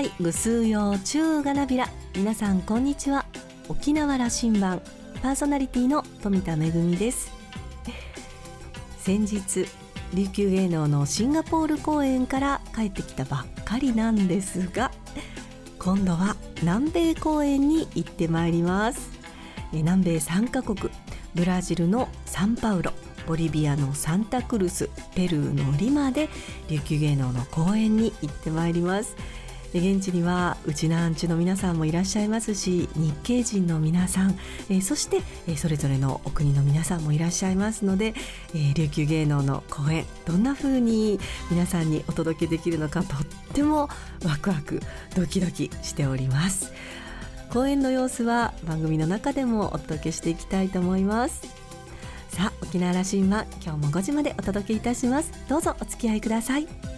はいぐすうようちゅうがなびら。皆さんこんにちは。沖縄羅針盤。パーソナリティの富田恵です。先日琉球芸能のシンガポール公演から帰ってきたばっかりなんですが今度は南米公演に行ってまいります。南米3カ国。ブラジルのサンパウロ。ボリビアのサンタクルス。ペルーのリマで琉球芸能の公演に行ってまいります。現地にはうちなんちの皆さんもいらっしゃいますし日系人の皆さん、えー、そして、えー、それぞれのお国の皆さんもいらっしゃいますので、えー、琉球芸能の公演どんな風に皆さんにお届けできるのかとってもワクワクドキドキしております。公演の様子は番組の中でもお届けしていきたいと思います。さあ沖縄羅針盤今日も5時までお届けいたします。どうぞお付き合いください。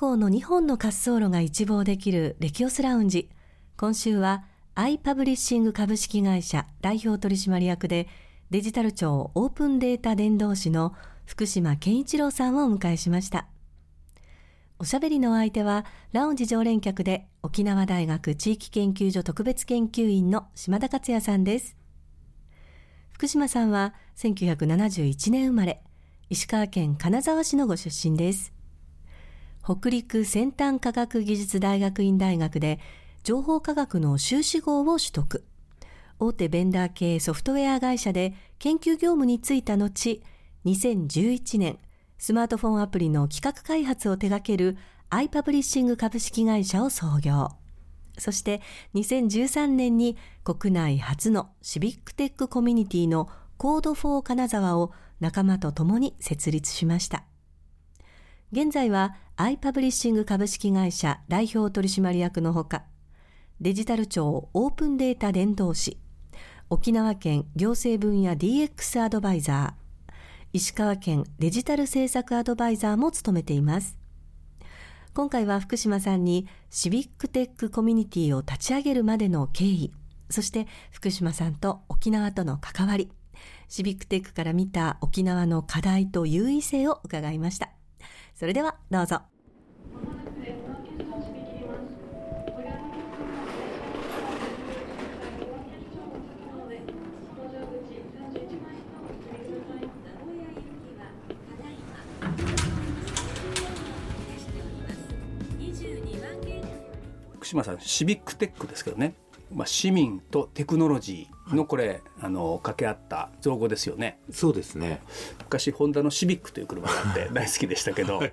港の2本の滑走路が一望できるレキオスラウンジ。今週はアイパブリッシング株式会社代表取締役でデジタル庁オープンデータ伝道師の福島健一郎さんをお迎えしました。おしゃべりの相手はラウンジ常連客で沖縄大学地域研究所特別研究員の島田克也さんです。福島さんは1971年生まれ石川県金沢市のご出身です。北陸先端科学技術大学院大学で情報科学の修士号を取得。大手ベンダー系ソフトウェア会社で研究業務に就いた後2011年スマートフォンアプリの企画開発を手掛けるアイパブリッシング株式会社を創業。そして2013年に国内初のシビックテックコミュニティのコードフォー金沢を仲間と共に設立しました。現在はアイパブリッシング株式会社代表取締役のほか、デジタル庁オープンデータ伝道師、沖縄県行政分野 DX アドバイザー、石川県デジタル政策アドバイザーも務めています。今回は福島さんにシビックテックコミュニティを立ち上げるまでの経緯、そして福島さんと沖縄との関わり、シビックテックから見た沖縄の課題と優位性を伺いました。それではどうぞ。島さんシビックテックですけどねまあ、市民とテクノロジーのこれ、はい、あの掛け合った造語ですよね。そうですね。昔ホンダのシビックという車があって 大好きでしたけど、はい、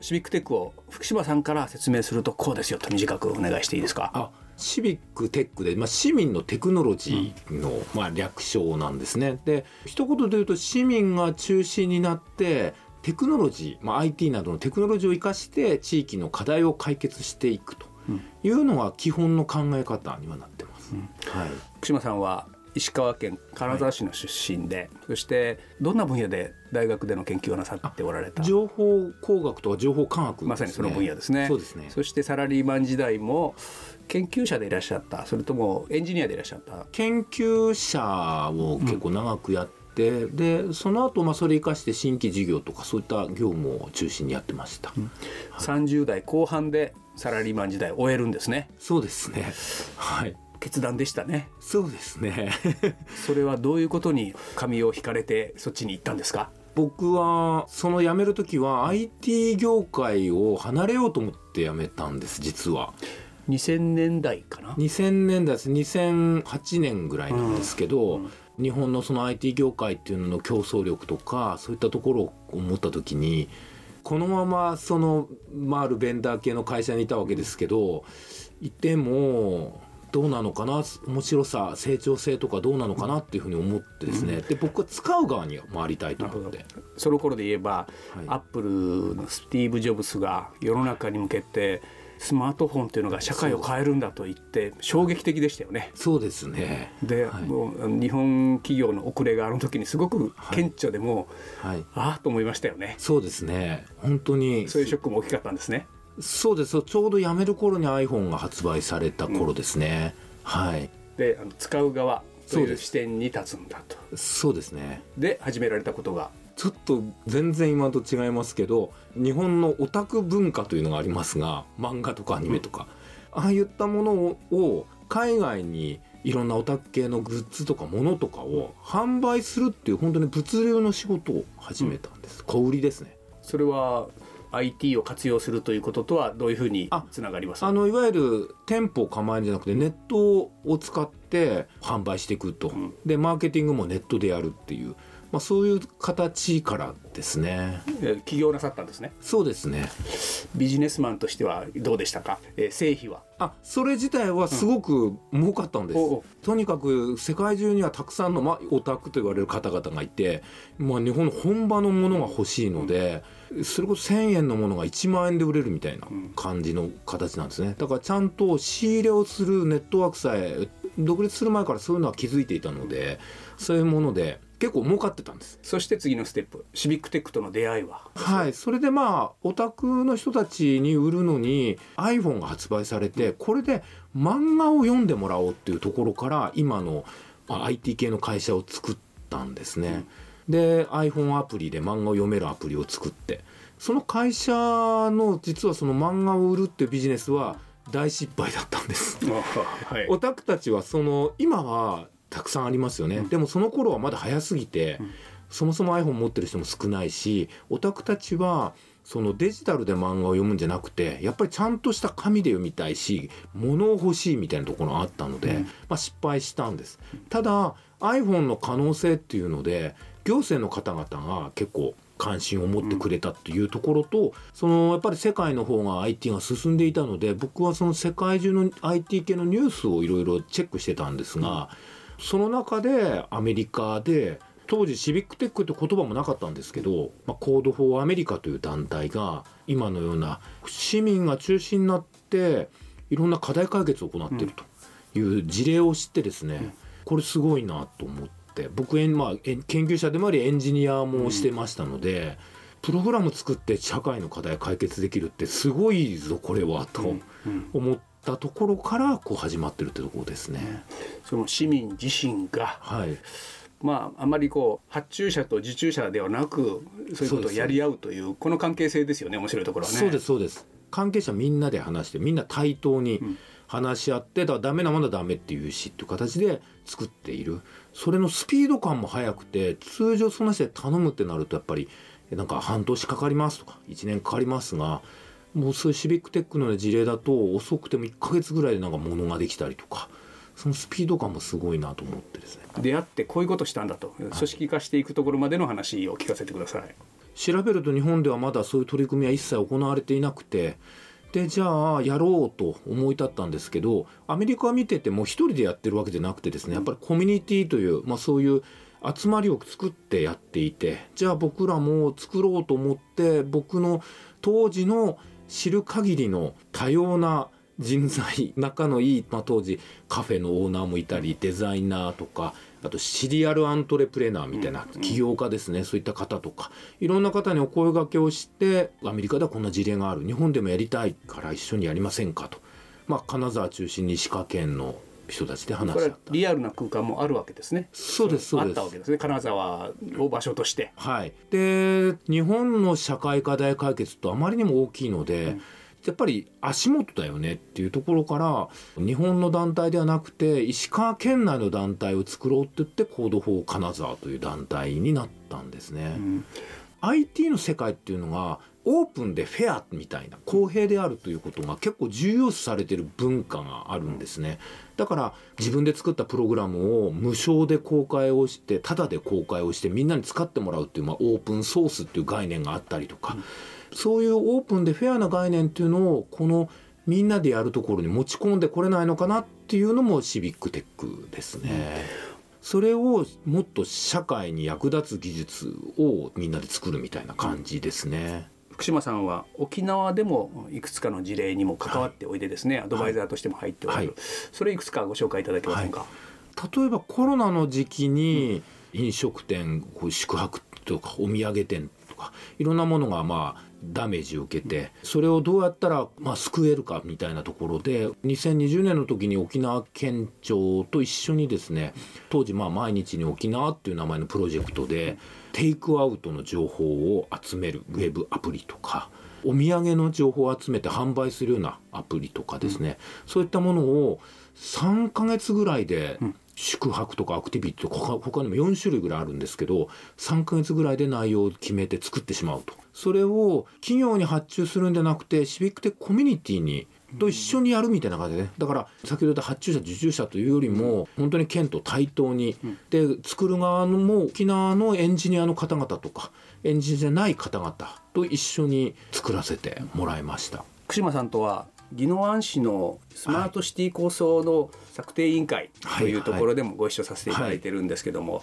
シビックテックを福島さんから説明するとこうですよと短くお願いしていいですか？あ、シビックテックで、まあ、市民のテクノロジーの、うん、まあ、略称なんですね。で一言で言うと市民が中心になってテクノロジー、まあ、IT などのテクノロジーを生かして地域の課題を解決していくと。いうのが基本の考え方にはなってます。はい、福島さんは石川県金沢市の出身で、はい、そしてどんな分野で大学での研究をなさっておられた？情報工学とか情報科学、ね、まさにその分野ですね。そうですね。そしてサラリーマン時代も研究者でいらっしゃった。それともエンジニアでいらっしゃった？研究者を結構長くやって、うん、でその後まあそれ生かして新規事業とかそういった業務を中心にやってました、うん。はい、30代後半でサラリーマン時代終えるんですね。そうですね。はい。決断でしたね。そうですね。それはどういうことに髪を引かれてそっちに行ったんですか？僕はその辞める時は IT 業界を離れようと思って辞めたんです実は。2000年代かな？2000年代です。2008年ぐらいなんですけど、うん。うん、日本のその IT 業界っていうのの競争力とかそういったところを思った時にこのままその、まあ、あるベンダー系の会社にいたわけですけどいてもどうなのかな面白さ成長性とかどうなのかなっていうふうに思ってですね、うん、で僕は使う側に回りたいと思って。その頃で言えば、はい、アップルのスティーブ・ジョブスが世の中に向けてスマートフォンっていうのが社会を変えるんだと言って衝撃的でしたよね。そうですね。で、はい、もう日本企業の遅れがあの時にすごく顕著でも、はい、ああと思いましたよね。そうですね。本当に。そういうショックも大きかったんですね。そうです。ちょうど辞める頃に iPhone が発売された頃ですね、はい。であの使う側という視点に立つんだと。そうですね。で始められたことがちょっと全然今と違いますけど日本のオタク文化というのがありますが漫画とかアニメとか、ああいったものを海外にいろんなオタク系のグッズとかものとかを販売するっていう本当に物流の仕事を始めたんです、小売りですね。それは IT を活用するということとはどういうふうにつながりますあのいわゆる店舗を構えるんじゃなくてネットを使って販売していくと、ん。でマーケティングもネットでやるっていう、まあ、そういう形からですね。え起業なさったんですね。そうですね。ビジネスマンとしてはどうでしたか、えー、成否は？あそれ自体はすごく儲かったんです、おうとにかく世界中にはたくさんの、まあ、オタクと言われる方々がいて、まあ、日本の本場のものが欲しいので、それこそ1,000円のものが1万円で売れるみたいな感じの形なんですね。だからちゃんと仕入れをするネットワークさえ独立する前からそういうのは気づいていたのでそういうもので結構儲かってたんです。そして次のステップ。シビックテックとの出会いは？はい、それでまあオタクの人たちに売るのに iPhone が発売されてこれで漫画を読んでもらおうっていうところから今のまあ IT 系の会社を作ったんですね。で iPhone アプリで漫画を読めるアプリを作って。その会社の実はその漫画を売るっていうビジネスは大失敗だったんです。はい。オタクたちはその今はたくさんありますよね、でもその頃はまだ早すぎて、そもそも iPhone 持ってる人も少ないしオタクたちはそのデジタルで漫画を読むんじゃなくてやっぱりちゃんとした紙で読みたいし物を欲しいみたいなところがあったので、まあ、失敗したんです。ただ iPhone の可能性っていうので行政の方々が結構関心を持ってくれたっていうところと、そのやっぱり世界の方が IT が進んでいたので僕はその世界中の IT 系のニュースをいろいろチェックしてたんですが、その中でアメリカで当時シビックテックって言葉もなかったんですけど、まあ、コード・フォー・アメリカという団体が今のような市民が中心になっていろんな課題解決を行っているという事例を知ってですね、これすごいなと思って僕、まあ、研究者でもありエンジニアもしてましたので、プログラム作って社会の課題解決できるってすごいぞこれはと思ったところからこう始まってるってところですね。その市民自身がはい。まああまりこう発注者と受注者ではなくそういうことをやり合うというこの関係性ですよね面白いところはね。そうですそうです。関係者みんなで話してみんな対等に話し合ってだからダメなものはダメっていうしっていう形で作っている。それのスピード感も速くて通常その人で頼むってなるとやっぱりえなんか半年かかりますとか1年かかりますがもうそういうシビックテックの事例だと遅くても1ヶ月ぐらいでなんか物ができたりとかそのスピード感もすごいなと思ってですね。出会ってこういうことしたんだと組織化していくところまでの話を聞かせてください。調べると日本ではまだそういう取り組みは一切行われていなくてでじゃあやろうと思い立ったんですけどアメリカは見てても一人でやってるわけじゃなくてですねやっぱりコミュニティという、まあ、そういう集まりを作ってやっていてじゃあ僕らも作ろうと思って僕の当時の知る限りの多様な人材仲のいい、まあ、当時カフェのオーナーもいたりデザイナーとかあとシリアルアントレプレナーみたいな起業家ですね、そういった方とかいろんな方にお声掛けをしてアメリカではこんな事例がある日本でもやりたいから一緒にやりませんかと、まあ、金沢中心に石川県の人たちで話し合。リアルな空間もあるわけですね。そうですそうです。あったわけですね。金沢を場所として。はい、で日本の社会課題解決とあまりにも大きいので、やっぱり足元だよねっていうところから日本の団体ではなくて石川県内の団体を作ろうって言ってコードフォー金沢という団体になったんですね。IT の世界っていうのがオープンでフェアみたいな公平であるということが結構重要視されてる文化があるんですねだから自分で作ったプログラムを無償で公開をしてタダで公開をしてみんなに使ってもらうっていう、まあ、オープンソースっていう概念があったりとか、そういうオープンでフェアな概念っていうのをこのみんなでやるところに持ち込んでこれないのかなっていうのもシビックテックですね。それをもっと社会に役立つ技術をみんなで作るみたいな感じですね。福島さんは沖縄でもいくつかの事例にも関わっておいでですね、アドバイザーとしても入っておられる、はい。それいくつかご紹介いただけませんか、例えばコロナの時期に飲食店こう宿泊とかお土産店とかかいろんなものがまあダメージを受けてそれをどうやったらまあ救えるかみたいなところで2020年の時に沖縄県庁と一緒にですね当時まあ毎日に沖縄っていう名前のプロジェクトでテイクアウトの情報を集めるウェブアプリとかお土産の情報を集めて販売するようなアプリとかですね、そういったものを3ヶ月ぐらいで宿泊とかアクティビティとか他にも4種類ぐらいあるんですけど3ヶ月ぐらいで内容を決めて作ってしまうと。それを企業に発注するんじゃなくてシビックテックコミュニティにと一緒にやるみたいな感じでね。だから先ほど言った発注者受注者というよりも本当に県と対等に、で作る側のも沖縄のエンジニアの方々とかエンジニアじゃない方々と一緒に作らせてもらいました。福島さんとは宜野湾市のスマートシティ構想の策定委員会というところでもご一緒させていただいてるんですけども、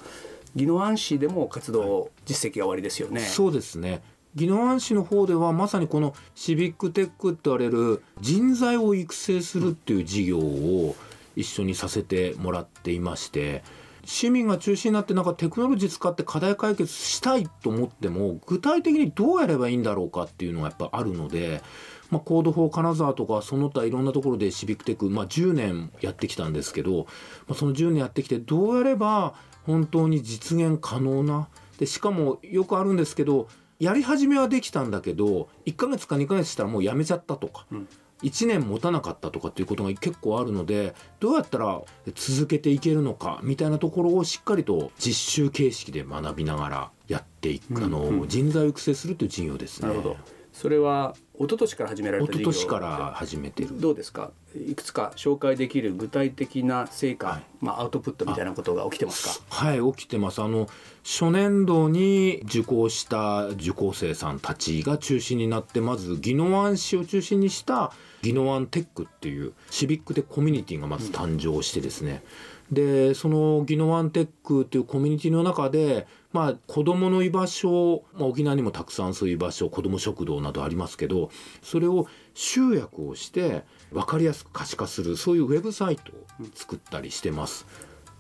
宜野湾市でも活動実績がおありですよね。そうですね宜野湾市の方ではまさにこのシビックテックって言われる人材を育成するっていう事業を一緒にさせてもらっていまして市民が中心になってなんかテクノロジー使って課題解決したいと思っても具体的にどうやればいいんだろうかっていうのがやっぱあるので、まあ、コードフォー金沢とかその他いろんなところでシビックテック、まあ、10年やってきたんですけど、まあ、その10年やってきてどうやれば本当に実現可能な？でしかもよくあるんですけどやり始めはできたんだけど1ヶ月か2ヶ月したらもうやめちゃったとか、うん、1年持たなかったとかっていうことが結構あるのでどうやったら続けていけるのかみたいなところをしっかりと実習形式で学びながらやっていく、うん、あの人材を育成するという事業ですね。なるほど。それは一昨年から始められた事業一昨年から始めてる。どうですか？いくつか紹介できる具体的な成果、はい、まあ、アウトプットみたいなことが起きてますか？はい起きてます。あの初年度に受講した受講生さんたちが中心になってまず宜野湾市を中心にした宜野湾テックっていうシビックでコミュニティがまず誕生してですね、うん、でその宜野湾テックというコミュニティの中でまあ、子どもの居場所、まあ、沖縄にもたくさんそういう居場所子ども食堂などありますけどそれを集約をして分かりやすく可視化するそういうウェブサイトを作ったりしてます。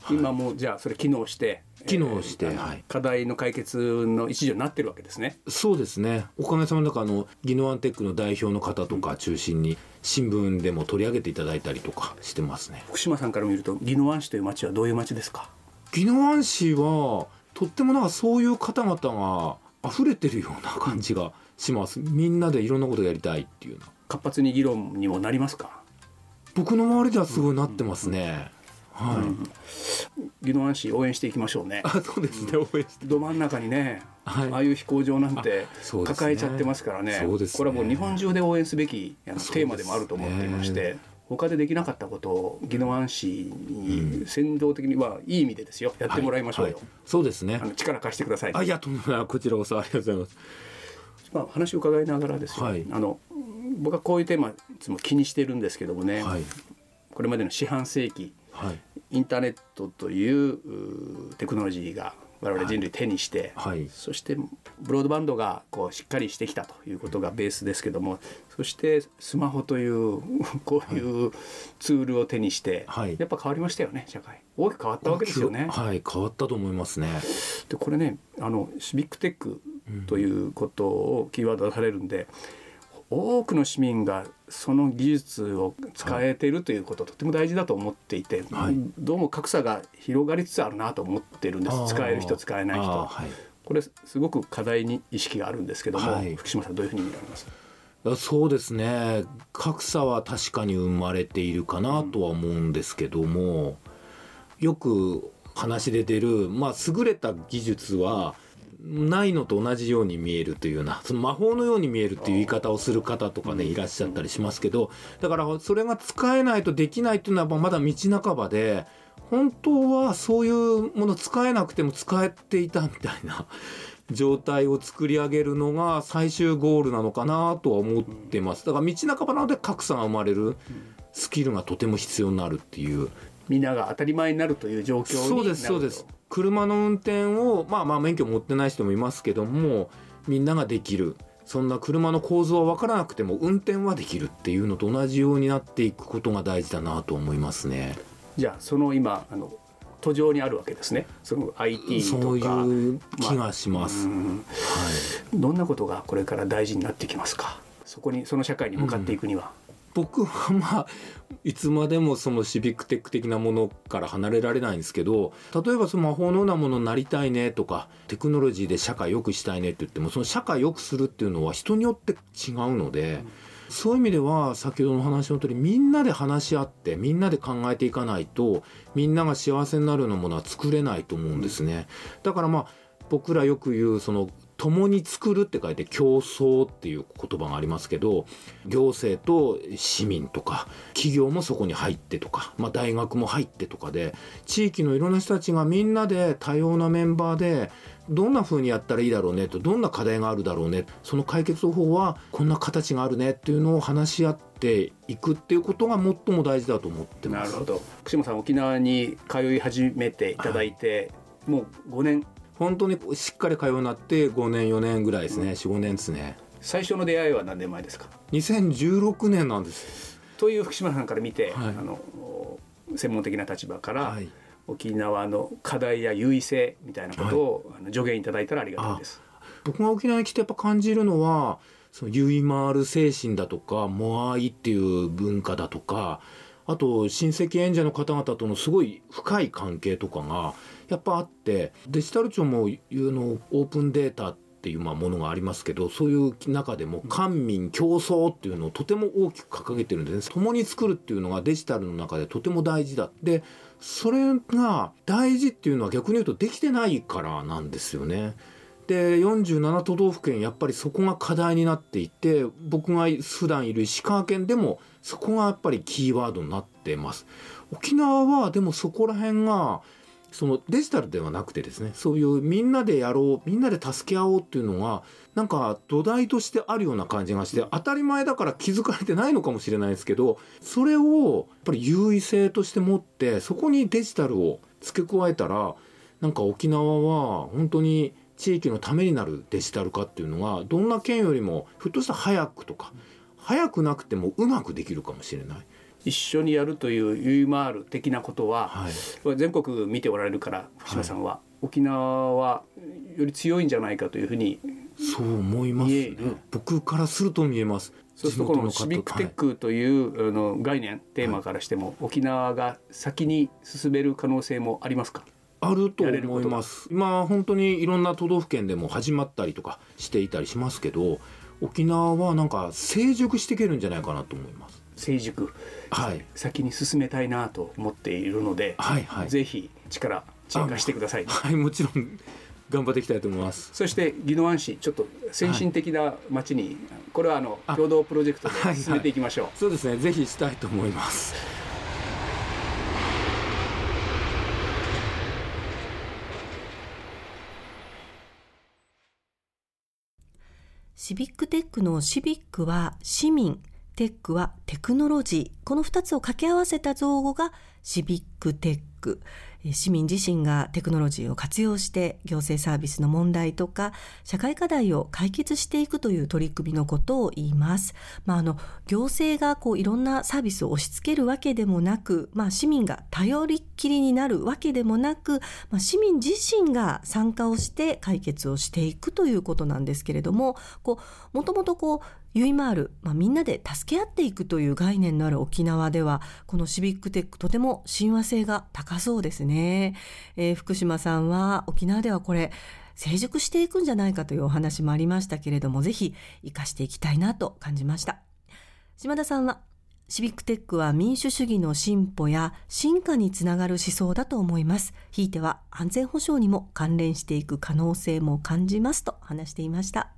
今もじゃあそれ機能して機能して、えー、はい、課題の解決の一助になってるわけですね。そうですね。おかげさまであのギノアンテックの代表の方とか中心に新聞でも取り上げていただいたりとかしてますね。福島さんから見ると宜野湾市という町はどういう町ですか？宜野湾市はとってもなんかそういう方々が溢れてるような感じがします。みんなでいろんなことやりたいっていう活発に議論にもなりますか？僕の周りではすごいなってますね、はい。宜野湾市応援していきましょうね。あ、そうですね。応援して。ど真ん中にね、はい、ああいう飛行場なんて抱えちゃってますからね。ねね。これはもう日本中で応援すべきテーマでもあると思っていまして。他でできなかったことを宜野湾市に先導的にはいい意味でですよ。やってもらいましょうよ、はい。はい、そうですね。あの力貸してくださいあいやとんでもこちらこそありがとうございます。まあ話を伺いながらですよ、はい、あの僕はこういうテーマいつも気にしてるんですけどもね、これまでの四半世紀、インターネットというテクノロジーが我々人類手にして、はい、そしてブロードバンドがこうしっかりしてきたということがベースですけどもそしてスマホという こういうツールを手にして、はい、やっぱ変わりましたよね社会。大きく変わったわけですよね。はい変わったと思いますね。でこれねあのシビックテックということをキーワード出されるんで、多くの市民がその技術を使えているということ、とても大事だと思っていて、はい、どうも格差が広がりつつあるなと思ってるんです使える人使えない人、はい、これすごく課題に意識があるんですけども、はい、福島さんどういうふうに見られます？そうですね。格差は確かに生まれているかなとは思うんですけども、よく話で出る、まあ、優れた技術はないのと同じように見えるというようなその魔法のように見えるっていう言い方をする方とかねいらっしゃったりしますけどだからそれが使えないとできないっていうのはまだ道半ばで本当はそういうもの使えなくても使えていたみたいな 状態を作り上げるのが最終ゴールなのかなとは思ってます。だから道半ばなので格差が生まれるスキルがとても必要になるっていう。みんなが当たり前になるという状況になるそうですそうです車の運転をまあまあ免許持ってない人もいますけどもみんなができる。そんな車の構造は分からなくても運転はできるっていうのと同じようになっていくことが大事だなと思いますね。じゃあその今あの途上にあるわけですね。その IT とか。そういう気がします、まあ、はい、どんなことがこれから大事になってきますか？そこにその社会に向かっていくには、僕はまあいつまでもそのシビックテック的なものから離れられないんですけど例えばその魔法のようなものになりたいねとかテクノロジーで社会良くしたいねって言ってもその社会良くするっていうのは人によって違うので。うんそういう意味では先ほどの話の通りみんなで話し合ってみんなで考えていかないとみんなが幸せになるようなものは作れないと思うんですね。だからまあ僕らよく言うその共に作るって書いて競争っていう言葉がありますけど行政と市民とか企業もそこに入ってとか、まあ、大学も入ってとかで地域のいろんな人たちがみんなで多様なメンバーでどんな風にやったらいいだろうねとどんな課題があるだろうねその解決方法はこんな形があるねっていうのを話し合っていくっていうことが最も大事だと思ってます。なるほど福島さん沖縄に通い始めていただいて、はい、もう5年本当にしっかり通うようになって5年4年ぐらいですね、うん、45年ですね。最初の出会いは何年前ですか？2016年なんですという福島さんから見て、はい、あの専門的な立場から、はい、沖縄の課題や優位性みたいなことを、はい、助言いただいたらありがたいです。僕が沖縄に来てやっぱ感じるのはそのゆいまる精神だとかモアイっていう文化だとかあと親戚演者の方々とのすごい深い関係とかがやっぱあってデジタル庁もいうのオープンデータっていうまものがありますけどそういう中でも官民競争っていうのをとても大きく掲げてるんです共に作るっていうのがデジタルの中でとても大事だでそれが大事っていうのは逆に言うとできてないからなんですよね。で47都道府県やっぱりそこが課題になっていて僕が普段いる石川県でもそこがやっぱりキーワードになってます。沖縄はでもそこら辺がそのデジタルではなくてですねそういうみんなでやろうみんなで助け合おうっていうのがなんか土台としてあるような感じがして当たり前だから気づかれてないのかもしれないですけどそれをやっぱり優位性として持ってそこにデジタルを付け加えたらなんか沖縄は本当に地域のためになるデジタル化っていうのがどんな県よりもひょっとしたら早くとか早くなくてもうまくできるかもしれない。一緒にやるというユーマール的なことは、はい、全国見ておられるから福島さんは、はい、沖縄はより強いんじゃないかというふうにそう思います、ね、僕からすると見えます。そうするとこのシビックテックという、あの概念テーマからしても、沖縄が先に進める可能性もありますか？あると思います。今本当にいろんな都道府県でも始まったりとかしていたりしますけど沖縄はなんか成熟していけるんじゃないかなと思います。成熟。はい、先に進めたいなと思っているので、はいはい、ぜひ力鎮火してください、はいもちろん頑張っていきたいと思います。そして宜野湾市ちょっと先進的な町に、はい、これはあの共同プロジェクトで進めていきましょう、はいはい、そうですね。ぜひしたいと思いますシビックテックのシビックは市民テックはテクノロジー。この2つを掛け合わせた造語がシビックテック。市民自身がテクノロジーを活用して行政サービスの問題とか社会課題を解決していくという取り組みのことを言います。まあ、あの行政がこういろんなサービスを押し付けるわけでもなく、まあ、市民が頼りっきりになるわけでもなく、まあ、市民自身が参加をして解決をしていくということなんですけれどももともとこうユイマール、まあ、みんなで助け合っていくという概念のある沖縄ではこのシビックテックとても親和性が高そうですね、えー、福島さんは沖縄ではこれ成熟していくんじゃないかというお話もありましたけれどもぜひ生かしていきたいなと感じました島田さんはシビックテックは民主主義の進歩や進化につながる思想だと思います。ひいては安全保障にも関連していく可能性も感じますと話していました。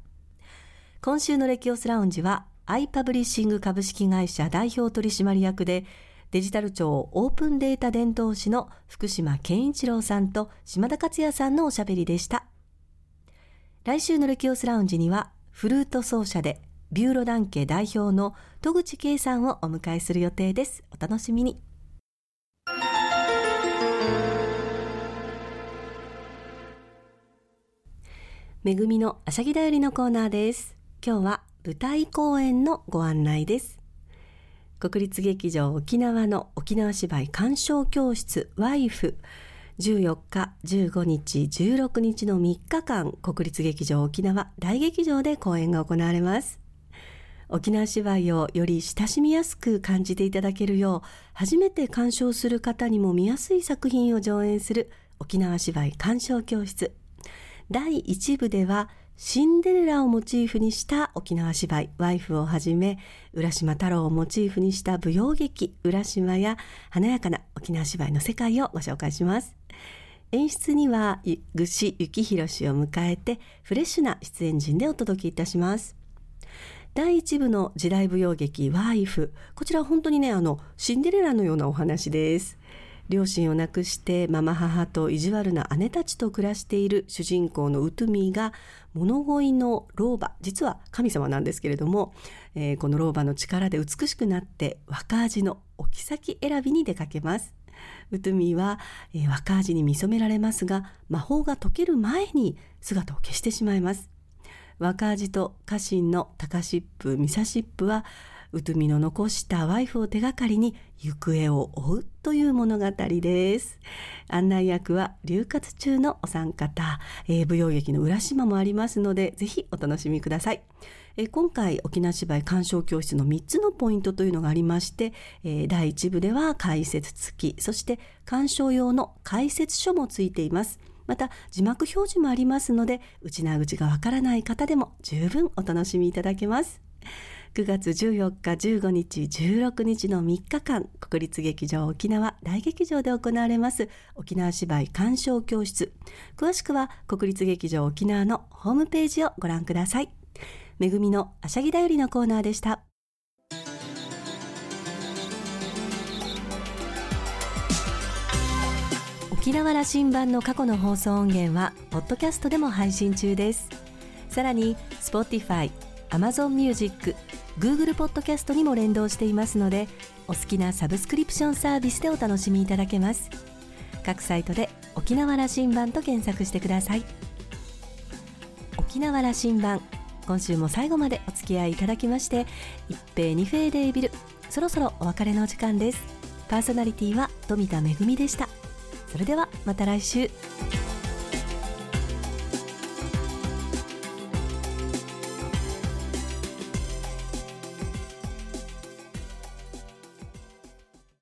今週のレキオスラウンジは、アイパブリッシング株式会社代表取締役で、デジタル庁オープンデータ伝道師の福島健一郎さんと島田克也さんのおしゃべりでした。来週のレキオスラウンジには、フルート奏者でビューロダン家代表の戸口圭さんをお迎えする予定です。お楽しみに。めぐみのあしゃぎだよりのコーナーです。今日は舞台公演のご案内です。国立劇場沖縄の沖縄芝居鑑賞教室ワイフ。14日15日16日の3日間国立劇場沖縄大劇場で公演が行われます。沖縄芝居をより親しみやすく感じていただけるよう初めて鑑賞する方にも見やすい作品を上演する沖縄芝居鑑賞教室。第1部ではシンデレラをモチーフにした沖縄芝居ワイフをはじめ浦島太郎をモチーフにした舞踊劇浦島や華やかな沖縄芝居の世界をご紹介します。演出にはぐし幸宏氏を迎えてフレッシュな出演陣でお届けいたします。第1部の時代舞踊劇ワイフ。こちらは本当にねあのシンデレラのようなお話です。両親を亡くしてママ母と意地悪な姉たちと暮らしている主人公のウトゥミーが物乞いの老婆実は神様なんですけれども、えー、この老婆の力で美しくなって若味のお妃選びに出かけます。ウトゥミーは、えー、若味に見初められますが魔法が解ける前に姿を消してしまいます。若味と家臣の高湿布ミサ湿布はうとみの残したワイフを手がかりに行方を追うという物語です。案内役は留活中のお三方、えー、舞踊劇の浦島もありますのでぜひお楽しみください。え今回沖縄芝居鑑賞教室の3つのポイントというのがありまして、えー、第1部では解説付きそして鑑賞用の解説書もついています。また字幕表示もありますので内縄口がわからない方でも十分お楽しみいただけます。9月14日15日16日の3日間国立劇場沖縄大劇場で行われます沖縄芝居鑑賞教室。詳しくは国立劇場沖縄のホームページをご覧ください。めぐみのあしゃぎだよりのコーナーでした。沖縄羅針盤の過去の放送音源はポッドキャストでも配信中です。さらに Spotify、Amazon Music、Google ポッドキャストにも連動していますのでお好きなサブスクリプションサービスでお楽しみいただけます。各サイトで沖縄羅針盤と検索してください。沖縄羅針盤今週も最後までお付き合いいただきまして一平二平デービルそろそろお別れの時間です。パーソナリティは富田恵でした。それではまた来週。